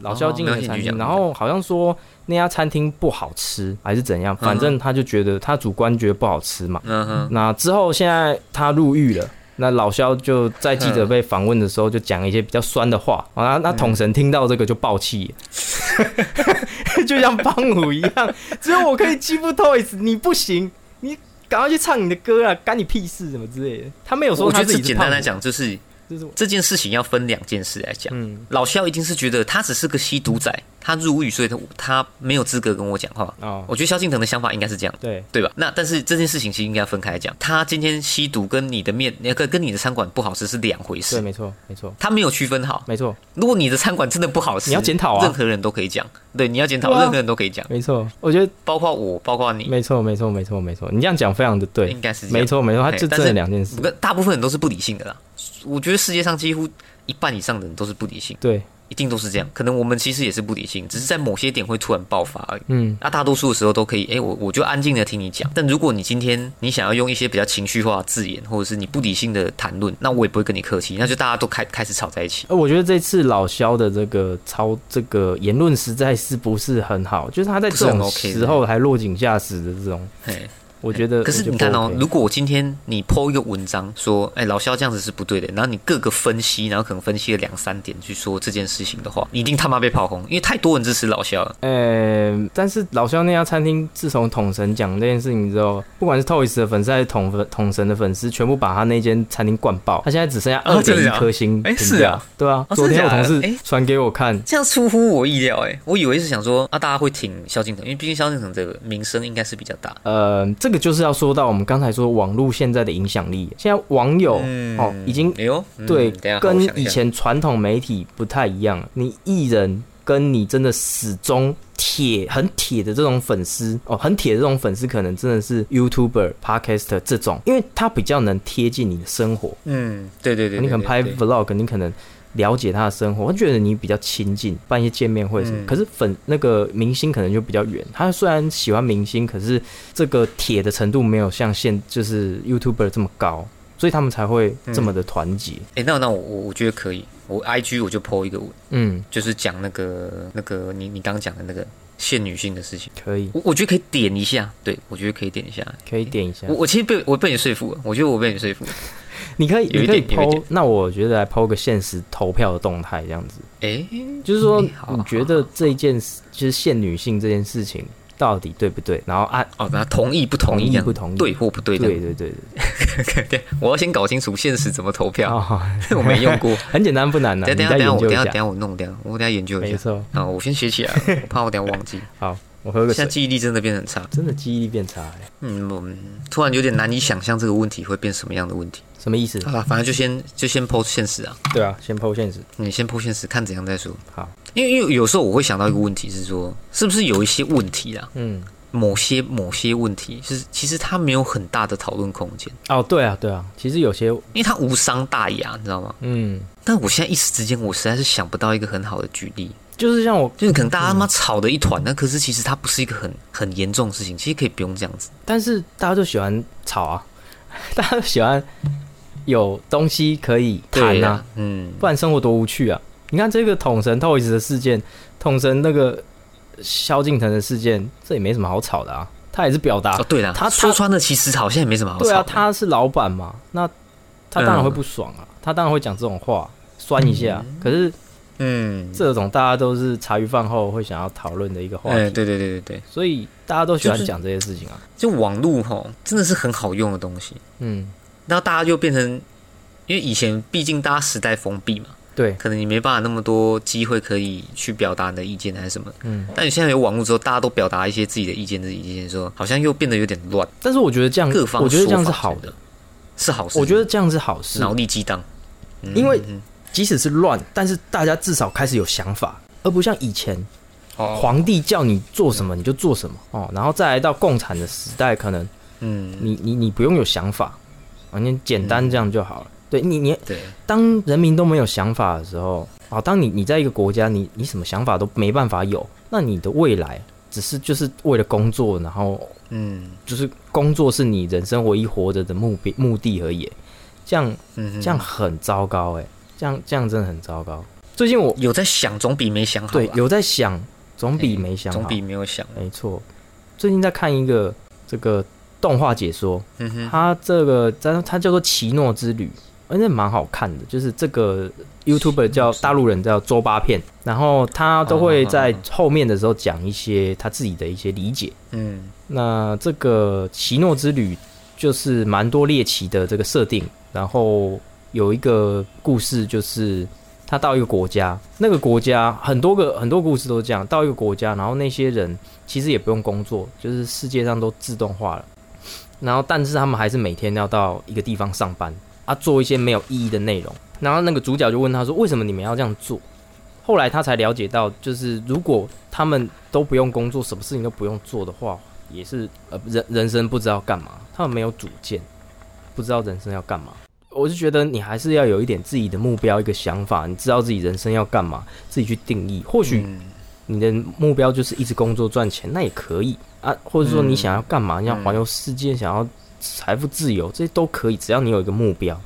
老肖经营的餐厅，然后好像说那家餐厅不好吃还是怎样，反正他就觉得他主观觉得不好吃嘛。嗯哼，那之后现在他入狱了。那老肖就在记者被访问的时候就讲一些比较酸的话，啊，那统神听到这个就爆气了，就像帮虎一样，只有我可以欺负 Toys，你不行，你赶快去唱你的歌啊，干你屁事什么之类的。他没有说他自己是简单来，讲，就是这件事情要分两件事来讲。嗯老肖一定是觉得他只是个吸毒仔，他入狱，所以他他没有资格跟我讲话。哦，我觉得萧敬腾的想法应该是这样，对，对吧？那但是这件事情其实应该分开来讲。他今天吸毒跟你的面，跟跟你的餐馆不好吃是两回对，事，没错，没错，他没有区分好。没错，如果你的餐馆真的不好吃，你要检讨啊任何人都可以讲。对，你要检讨，对啊任何人都可以讲，没错，我觉得包括我，包括你，没错，没错，没错，没错，你这样讲非常的对应，该是这样没。错，没错，他这真嘿但是的两件事不，过大部分人都是不理性的啦。我觉得世界上几乎一半以上的人都是不理性，对，一定都是这样。可能我们其实也是不理性，只是在某些点会突然爆发而已。嗯，那大多数的时候都可以，诶，我我就安静的听你讲。但如果你今天你想要用一些比较情绪化的字眼，或者是你不理性的谈论，那我也不会跟你客气，那就大家都开开始吵在一起。呃，我觉得这次老肖的这个操这个言论实在是不是很好，就是他在这种时候还落井下石的这种，嘿，我觉得。可是你看哦如果我今天你 PO 一个文章说，哎，老肖这样子是不对的，然后你各个分析，然后可能分析了两三点去说这件事情的话，你一定他妈被炮轰，因为太多人支持老肖。了。呃，但是老肖那家餐厅自从统神讲这件事情之后，不管是 Toys 的粉丝还是统粉统神的粉丝，全部把他那间餐厅灌爆，他现在只剩下二点一颗星哎是啊，对啊，哦昨天我同事传给我看，这样出乎我意料，哎，我以为是想说啊，大家会挺萧敬腾，因为毕竟萧敬腾这个名声应该是比较大。呃，这个就是要说到我们刚才说网络现在的影响力，现在网友、嗯。哦已经哎呦，嗯对跟以前传统媒体不太一样，你艺人跟你真的始终铁很铁的这种粉丝哦，很铁的这种粉丝，可能真的是 YouTuber、Podcaster 这种，因为他比较能贴近你的生活，嗯，对对对，你可能拍 Vlog，你可能。了解他的生活，我觉得你比较亲近，办一些见面会什么。嗯可是粉那个明星可能就比较远，他虽然喜欢明星，可是这个铁的程度没有像现就是 YouTuber 这么高，所以他们才会这么的团结。哎，那那我我我觉得可以，我 IG 我就 PO 一个文，嗯，就是讲那个那个你你刚刚讲的那个限女性的事情，可以，我我觉得可以点一下，对我觉得可以点一下。可以点一下我。我其实被我被你说服了，我觉得我被你说服了。你可以，你可以点有一点剖。那我觉得来剖个现实投票的动态，这样子，哎，就是说你觉得这一件事，就是限女性这件事情，到底对不对，然后按哦，那同意不同意不同意对或不对？对对对对，对，我要先搞清楚现实怎么投票，哦，我没用过。很简单不难的，等下等下等下我等下。等下我弄，掉我等下研究一下。没错，啊，我先写起来，我怕我等下忘记。好，我喝个现在。记忆力真的变得很差。真的记忆力变差了，嗯，我们突然有点难以想象这个问题会变什么样的问题。什么意思？好了，反正就先就先剖现实啊，对啊，先剖现实。你先剖现实，看怎样再说。好，因为因为有时候我会想到一个问题是说，是不是有一些问题啊，嗯，某些某些问题是其实它没有很大的讨论空间，哦，对啊，对啊，其实有些，因为它无伤大雅，你知道吗？嗯，但我现在一时之间，我实在是想不到一个很好的举例，就是像我，就是可能大家他妈吵的一团，那可是其实它不是一个很很严重的事情，其实可以不用这样子。但是大家就喜欢吵啊，大家都喜欢有东西可以谈啊嗯，不然生活多无趣啊！你看这个统神 Toys 的事件，统神那个萧敬腾的事件，这也没什么好吵的啊。他也是表达哦，对了，他说穿了，其实好像也没什么好吵。对啊，他是老板嘛，那他当然会不爽啊，他当然会讲这种话，酸一下。可是嗯，这种大家都是茶余饭后会想要讨论的一个话题，哎，对对对对对，所以大家都喜欢就是讲这些事情啊。就网络吼，真的是很好用的东西。嗯，然后大家就变成，因为以前毕竟大家时代封闭嘛，对，可能你没办法那么多机会可以去表达你的意见还是什么。嗯。但你现在有网络之后，大家都表达一些自己的意见、自己意见的时候，好像又变得有点乱，但是我觉得这样，各方我觉得这样是好的，是好事。我觉得这样是好事。脑力激荡，嗯因为嗯即使是乱，但是大家至少开始有想法，而不像以前哦，皇帝叫你做什么你就做什么哦，然后再来到共产的时代，可能嗯，你你你不用有想法啊，你简单这样就好了。对你你对，当人民都没有想法的时候啊，当你你在一个国家，你你什么想法都没办法有，那你的未来只是就是为了工作，然后嗯。就是工作是你人生唯一活着的目标目的而已。这样嗯，这样很糟糕哎、这样这样真的很糟糕。最近我有在想，总比没想好。对有在想，总比没想好。总比没有想。没错，最近在看一个这个动画解说，嗯哼，它这个它它叫做《奇诺之旅》，而且蛮好看的。就是这个 YouTuber 叫大陆人叫周八片，然后他都会在后面的时候讲一些他自己的一些理解。嗯那这个奇诺之旅就是蛮多猎奇的这个设定，然后有一个故事就是他到一个国家，那个国家很多个很多故事都是这样，到一个国家，然后那些人其实也不用工作，就是世界上都自动化了，然后但是他们还是每天要到一个地方上班啊，做一些没有意义的内容。然后那个主角就问他说：“为什么你们要这样做？”后来他才了解到，就是如果他们都不用工作，什么事情都不用做的话，也是呃人人生不知道干嘛，他们没有主见，不知道人生要干嘛。我是觉得你还是要有一点自己的目标，一个想法，你知道自己人生要干嘛，自己去定义。或许嗯。你的目标就是一直工作赚钱，那也可以。啊。或者说你想要干嘛，你想环游世界，想要财富自由，这些都可以，只要你有一个目标，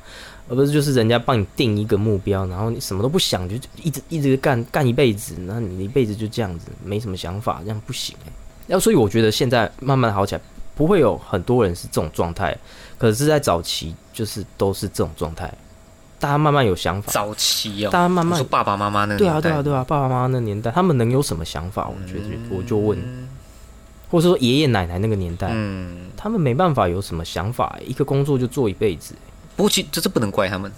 而不是就是人家帮你定一个目标，然后你什么都不想，就一直一直干干一辈子，那你一辈子就这样子，没什么想法，这样不行哎、要所以我觉得现在慢慢好起来，不会有很多人是这种状态，可是，在早期就是都是这种状态，大家慢慢有想法，早期哦，大家慢慢你说爸爸妈妈那个对啊对啊对啊，爸爸妈妈那年代，他们能有什么想法？我觉得我就问，嗯或者说爷爷奶奶那个年代，嗯，他们没办法有什么想法，一个工作就做一辈子。不过其这这不能怪他们。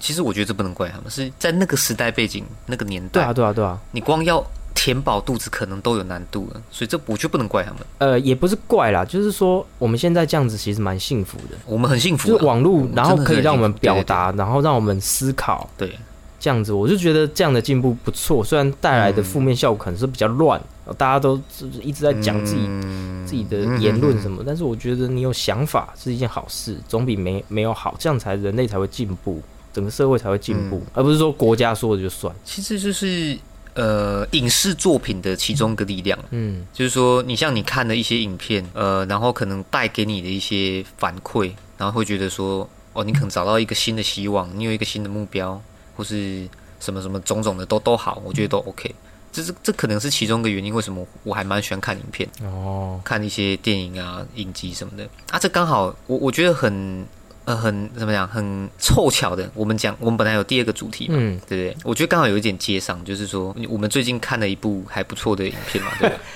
其实我觉得这不能怪他们，是在那个时代背景、那个年代，对啊对啊对啊，你光要填饱肚子可能都有难度了，所以这我觉得不能怪他们。呃，也不是怪啦，就是说我们现在这样子其实蛮幸福的，我们很幸福啊，就是网络，然后可以让我们表达，然后让我们思考，对。这样子，我就觉得这样的进步不错。虽然带来的负面效果可能是比较乱，大家都就是一直在讲自己、嗯自己的言论什么，但是我觉得你有想法是一件好事，总比没没有好，这样才人类才会进步，整个社会才会进步，嗯。而不是说国家说的就算。其实就是呃影视作品的其中一个力量。嗯就是说，你像你看的一些影片，呃，然后可能带给你的一些反馈，然后会觉得说，哦，你可能找到一个新的希望，你有一个新的目标，或是什么什么种种的都都好，我觉得都 OK。这是这可能是其中一个原因，为什么我还蛮喜欢看影片，哦，看一些电影啊、影集什么的啊。这刚好我我觉得很呃很怎么讲，很凑巧的。我们讲我们本来有第二个主题嘛，嗯，对不对？我觉得刚好有一点接上，就是说我们最近看了一部还不错的影片嘛，对吧？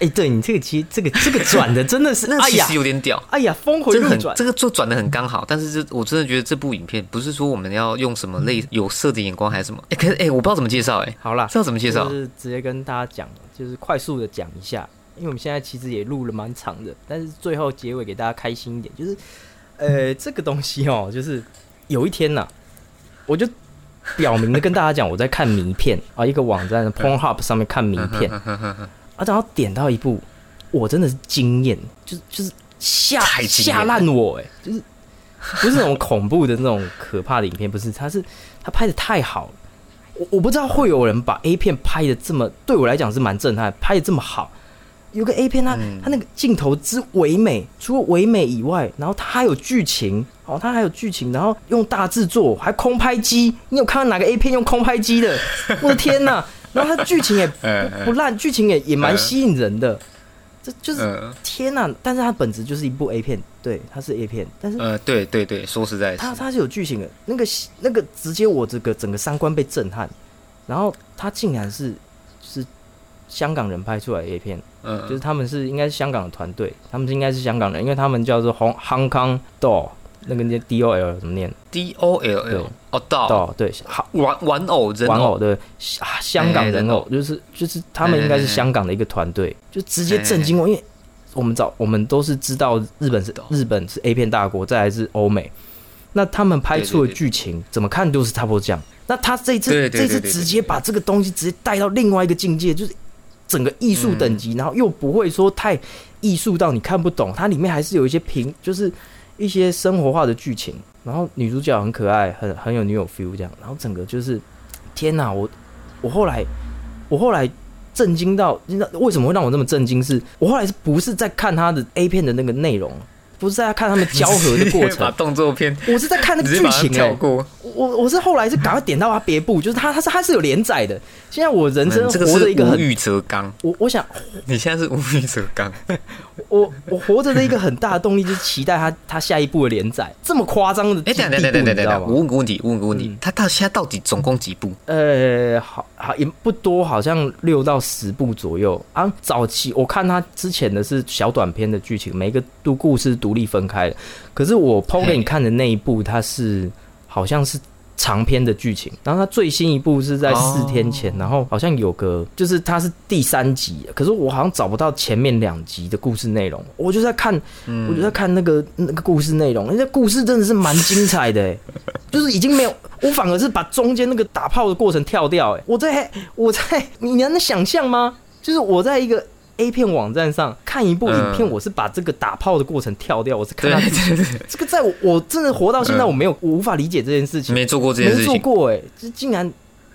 哎、对你这个其实这个这个转的真的是，那其实，有点屌。哎呀，峰回路转，这个做转的很刚好，但是这我真的觉得这部影片不是说我们要用什么类有色的眼光还是什么，哎、可是哎、我不知道怎么介绍哎、好啦，知道怎么介绍就是直接跟大家讲，就是快速的讲一下，因为我们现在其实也录了蛮长的，但是最后结尾给大家开心一点，就是呃这个东西哦，就是有一天呐、我就表明的跟大家讲我在看名片 啊，一个网站的 Pornhub 上面看名片啊，然后点到一部，我真的是惊艳，就是就是吓吓烂我哎、就是不是那种恐怖的那种可怕的影片，不是，它是它拍的太好了。我我不知道会有人把 A 片拍的这么，对我来讲是蛮震撼，拍的这么好。有个 A 片它，嗯它那个镜头之唯美，除了唯美以外，然后它还有剧情，哦，它还有剧情，然后用大制作，还空拍机。你有看到哪个 A 片用空拍机的？我的天哪！然后它剧情也不 不烂，剧情也也蛮吸引人的。这就是嗯天呐！但是它本质就是一部 A 片，对，它是 A 片，但是呃，对对对，说实在是它它是有剧情的，那个那个直接我这个整个三观被震撼，然后它竟然是是香港人拍出来的 A 片，嗯，就是他们是应该是香港的团队，他们是应该是香港人，因为他们叫做 Hong Hong Kong Doll，那个念 D O L 怎么念？D O L 对。L 哦，到 Doll 对，玩玩偶人玩偶的啊香港人偶就是就是他们应该是香港的一个团队，就直接震惊我，因为我们早我们都是知道日本是日本是 A 片大国，再来是欧美，那他们拍出的对对对剧情怎么看都是差不多这样。那他这次对对对这次对对。直接把这个东西直接带到另外一个境界，就是整个艺术等嗯。级，然后又不会说太艺术到你看不懂，它里面还是有一些平，就是一些生活化的剧情，然后女主角很可爱，很很有女友 feel 这样，然后整个就是天哪，我我后来我后来震惊到，你知道为什么会让我这么震惊？是？我后来是不是在看他的 A 片的那个内容，不是在看他们交合的过把程，动作片我是在看那个剧情哎。我我是后来是赶快点到他别部，就是他他是他是有连载的。现在我人生活着一个很，无欲则刚，我我想你现在是无欲则刚。我我活着的一个很大的动力就是期待他他下一部的连载，这么夸张的哎，地等等等步等等我问个问题，我问个问题嗯，他到现在到底总共几部？呃，好好也不多，好像六到十部左右啊。早期我看他之前的是小短片的剧情，每个都故事独立分开的。可是我抛给你看的那一部，它是好像是长篇的剧情，然后它最新一部是在四天前，然后好像有个就是它是第三集，可是我好像找不到前面两集的故事内容，我就在看，我就在看那个那个故事内容，那故事真的是蛮精彩的、欸，就是已经没有，我反而是把中间那个打炮的过程跳掉、欸，我在我在，你能想象吗？就是我在一个 A 片网站上看一部影片，嗯我是把这个打炮的过程跳掉，我是看对到这个，在我我真的活到现在，嗯我没有，我无法理解这件事情，没做过这件事情。没做过哎、这竟然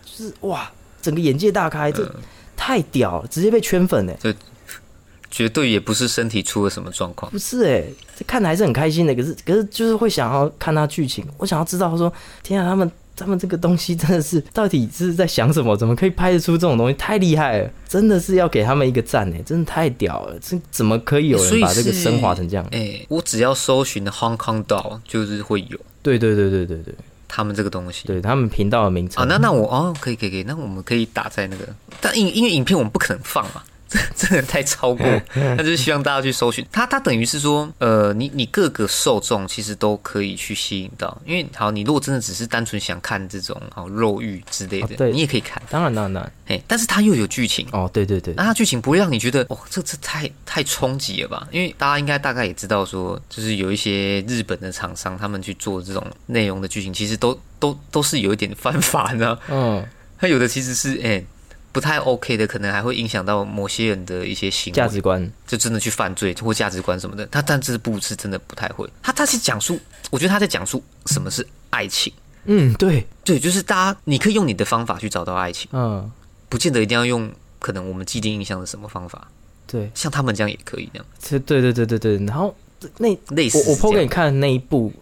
就是哇，整个眼界大开，这嗯太屌了，直接被圈粉哎、绝对也不是身体出了什么状况。不是哎、这看的还是很开心的，可是可是就是会想要看他剧情，我想要知道说，天啊，他们他们这个东西真的是到底是在想什么？怎么可以拍得出这种东西？太厉害了，真的是要给他们一个赞哎、真的太屌了，这怎么可以有人把这个升华成这样？哎、我只要搜寻 Hong Kong Doll，就是会有对对对对对对他们这个东西。对，他们频道的名称啊，那那我哦，可以可以可以，那我们可以打在那个，但因因为影片我们不可能放嘛，这这个太超过，那就是希望大家去搜寻。它它等于是说，呃，你你各个受众其实都可以去吸引到，因为好，你如果真的只是单纯想看这种好肉欲之类的，你也可以看，当然当然哎，但是它又有剧情。哦，对对对那，它剧情不会让你觉得哦，这这太太冲击了吧？因为大家应该大概也知道说，就是有一些日本的厂商，他们去做这种内容的剧情，其实都都都是有一点犯法，你知道？嗯，它有的其实是哎、不太 OK 的，可能还会影响到某些人的一些行为，价值观。就真的去犯罪或价值观什么的。他但这部是真的不太会，他他是讲述，我觉得他在讲述什么是爱情。嗯，对，对，就是大家你可以用你的方法去找到爱情，嗯，不见得一定要用可能我们既定印象的什么方法，对，像他们这样也可以这样，这对对对对对，然后那类似我我抛给你看的那一部，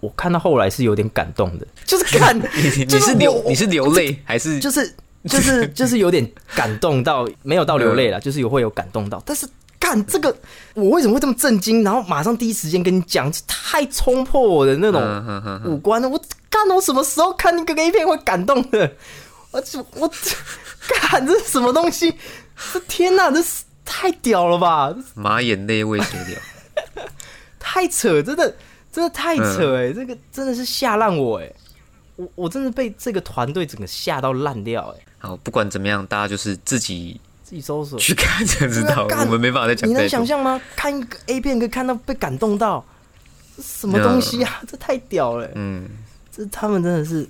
我看到后来是有点感动的，就是 看你是流你是流泪还是就是 就是就是有点感动到没有到流泪了，就是有会有感动到，但是干这个我为什么会这么震惊？然后马上第一时间跟你讲，这太冲破我的那种五官了。我干我什么时候看那个 A 片会感动的？我我我看这是什么东西？这天哪，这是太太屌了吧！马眼泪未水流，太扯，真的真的太扯哎！这个真的是吓烂我哎！我我真的被这个团队整个吓到烂掉哎！好，不管怎么样，大家就是自己自己搜索去看才知道，我们没办法再讲。你能想象吗？看一个 A 片可以看到被感动到，什么东西啊？这太屌了！嗯，这他们真的是，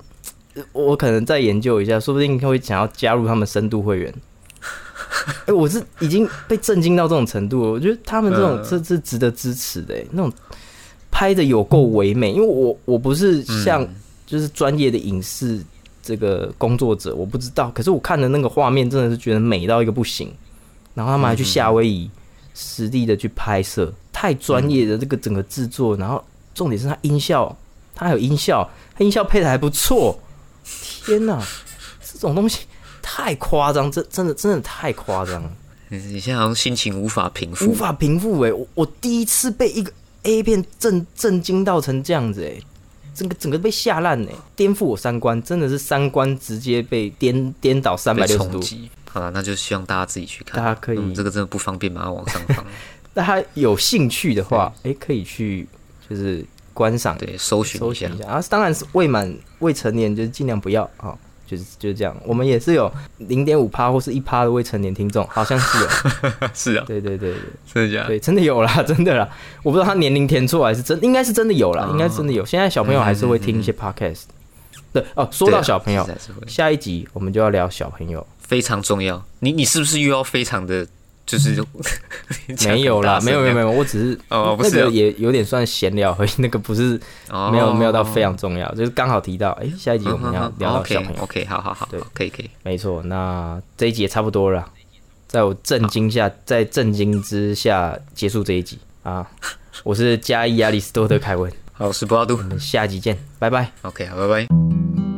我可能再研究一下，说不定会想要加入他们深度会员。哎，我是已经被震惊到这种程度了。我觉得他们这种这是值得支持的，那种拍的有够唯美。因为我我不是像就是专业的影视这个工作者，我不知道。可是我看的那个画面，真的是觉得美到一个不行。然后他们还去夏威夷实地的去拍摄，太专业的这个整个制作。然后重点是它音效，它还有音效，它音效配的还不错。天哪，这种东西。太夸张，真真的真的太夸张了。你现在好像心情无法平复，无法平复哎！我我第一次被一个 A 片震震惊到成这样子哎，整个整个被吓烂呢，颠覆我三观，真的是三观直接被颠颠倒三百六十度。好了，那就希望大家自己去看，大家可以这个真的不方便，马上往上放。大家有兴趣的话，哎，可以去就是观赏，对，搜寻搜寻一下啊。当然是未满未成年，就是尽量不要啊。就是就是这样，我们也是有零点五趴或是一趴的未成年听众，好像是有，是啊，对对对对，真的假？对，真的有啦，真的啦，我不知道他年龄填错还是真，应该是真的有啦，应该真的有。现在小朋友还是会听一些 podcast，对哦。说到小朋友，下一集我们就要聊小朋友，非常重要。你你是不是又要非常的？就是 没有啦，没有没有没有，我只是哦，那个也有点算闲聊，而已，那个不是没有没有到非常重要，就是刚好提到，哎，下一集我们要聊到小朋友，OK，好好好，对，可以可以，没错，那这一集也差不多了，在我震惊下，在震惊之下结束这一集。啊，我是加伊亚里斯多德凯文，好，我是布拉杜，我们下集见，拜拜，OK，好，拜拜。